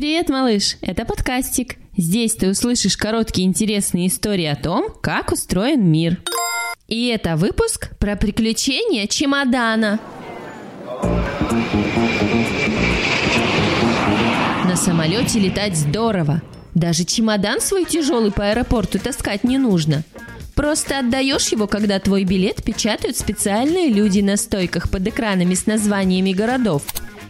Привет, малыш! Это подкастик. Здесь ты услышишь короткие интересные истории о том, как устроен мир. И это выпуск про приключения чемодана. На самолете летать здорово. Даже чемодан свой тяжелый по аэропорту таскать не нужно. Просто отдаешь его, когда твой билет печатают специальные люди на стойках под экранами с названиями городов.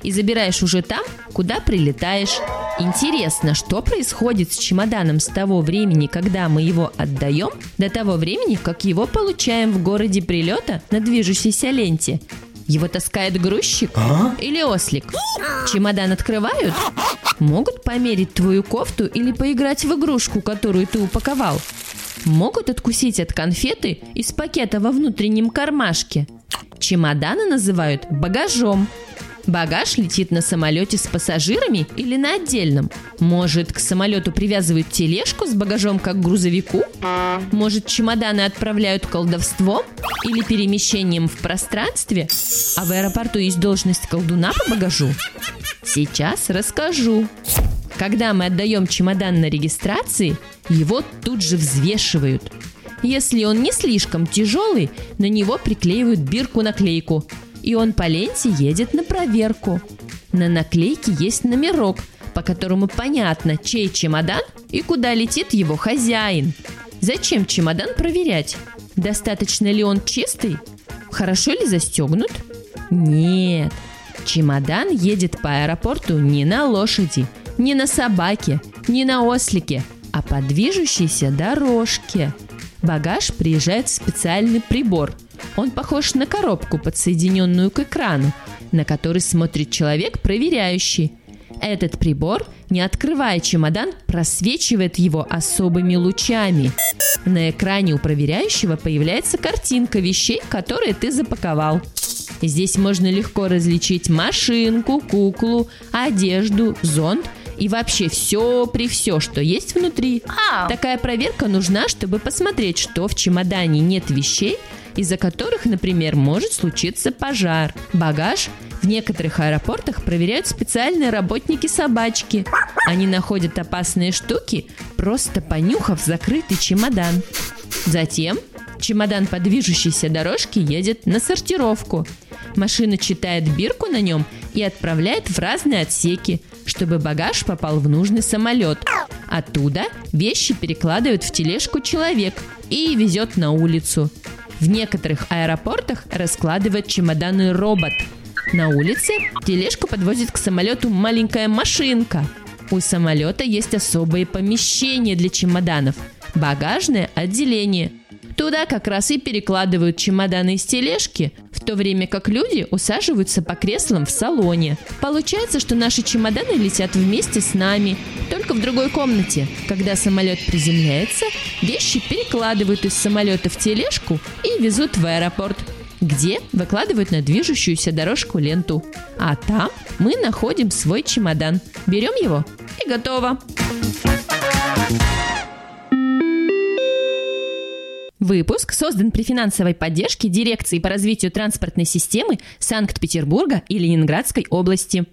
И забираешь уже там, куда прилетаешь. Интересно, что происходит с чемоданом с того времени, когда мы его отдаем, до того времени, как его получаем в городе прилета на движущейся ленте. Его таскает грузчик А? или ослик? Чемодан открывают? Могут померить твою кофту или поиграть в игрушку, которую ты упаковал? Могут откусить от конфеты из пакета во внутреннем кармашке? Чемоданы называют багажом. Багаж летит на самолете с пассажирами или на отдельном? Может, к самолету привязывают тележку с багажом, как к грузовику? Может, чемоданы отправляют колдовством или перемещением в пространстве? А в аэропорту есть должность колдуна по багажу? Сейчас расскажу. Когда мы отдаем чемодан на регистрации, его тут же взвешивают. Если он не слишком тяжелый, на него приклеивают бирку-наклейку, и он по ленте едет на проверку. На наклейке есть номерок, по которому понятно, чей чемодан и куда летит его хозяин. Зачем чемодан проверять? Достаточно ли он чистый? Хорошо ли застегнут? Нет. Чемодан едет по аэропорту не на лошади, не на собаке, не на ослике, а по движущейся дорожке. Багаж приезжает в специальный прибор. Он похож на коробку, подсоединенную к экрану, на который смотрит человек, проверяющий. Этот прибор, не открывая чемодан, просвечивает его особыми лучами. На экране у проверяющего появляется картинка вещей, которые ты запаковал. Здесь можно легко различить машинку, куклу, одежду, зонт и вообще все при все, что есть внутри. Такая проверка нужна, чтобы посмотреть, что в чемодане нет вещей, из-за которых, например, может случиться пожар. Багаж в некоторых аэропортах проверяют специальные работники собачки. Они находят опасные штуки, просто понюхав закрытый чемодан. Затем чемодан по движущейся дорожке едет на сортировку. Машина читает бирку на нем и отправляет в разные отсеки, чтобы багаж попал в нужный самолет. Оттуда вещи перекладывают в тележку человек и везет на улицу. В некоторых аэропортах раскладывает чемоданы робот. На улице тележку подвозит к самолету маленькая машинка. У самолета есть особые помещения для чемоданов. Багажное отделение. Туда как раз и перекладывают чемоданы из тележки, то время как люди усаживаются по креслам в салоне. Получается, что наши чемоданы летят вместе с нами, только в другой комнате. Когда самолет приземляется, вещи перекладывают из самолета в тележку и везут в аэропорт, где выкладывают на движущуюся дорожку ленту. А там мы находим свой чемодан, берем его и готово. Выпуск создан при финансовой поддержке Дирекции по развитию транспортной системы Санкт-Петербурга и Ленинградской области.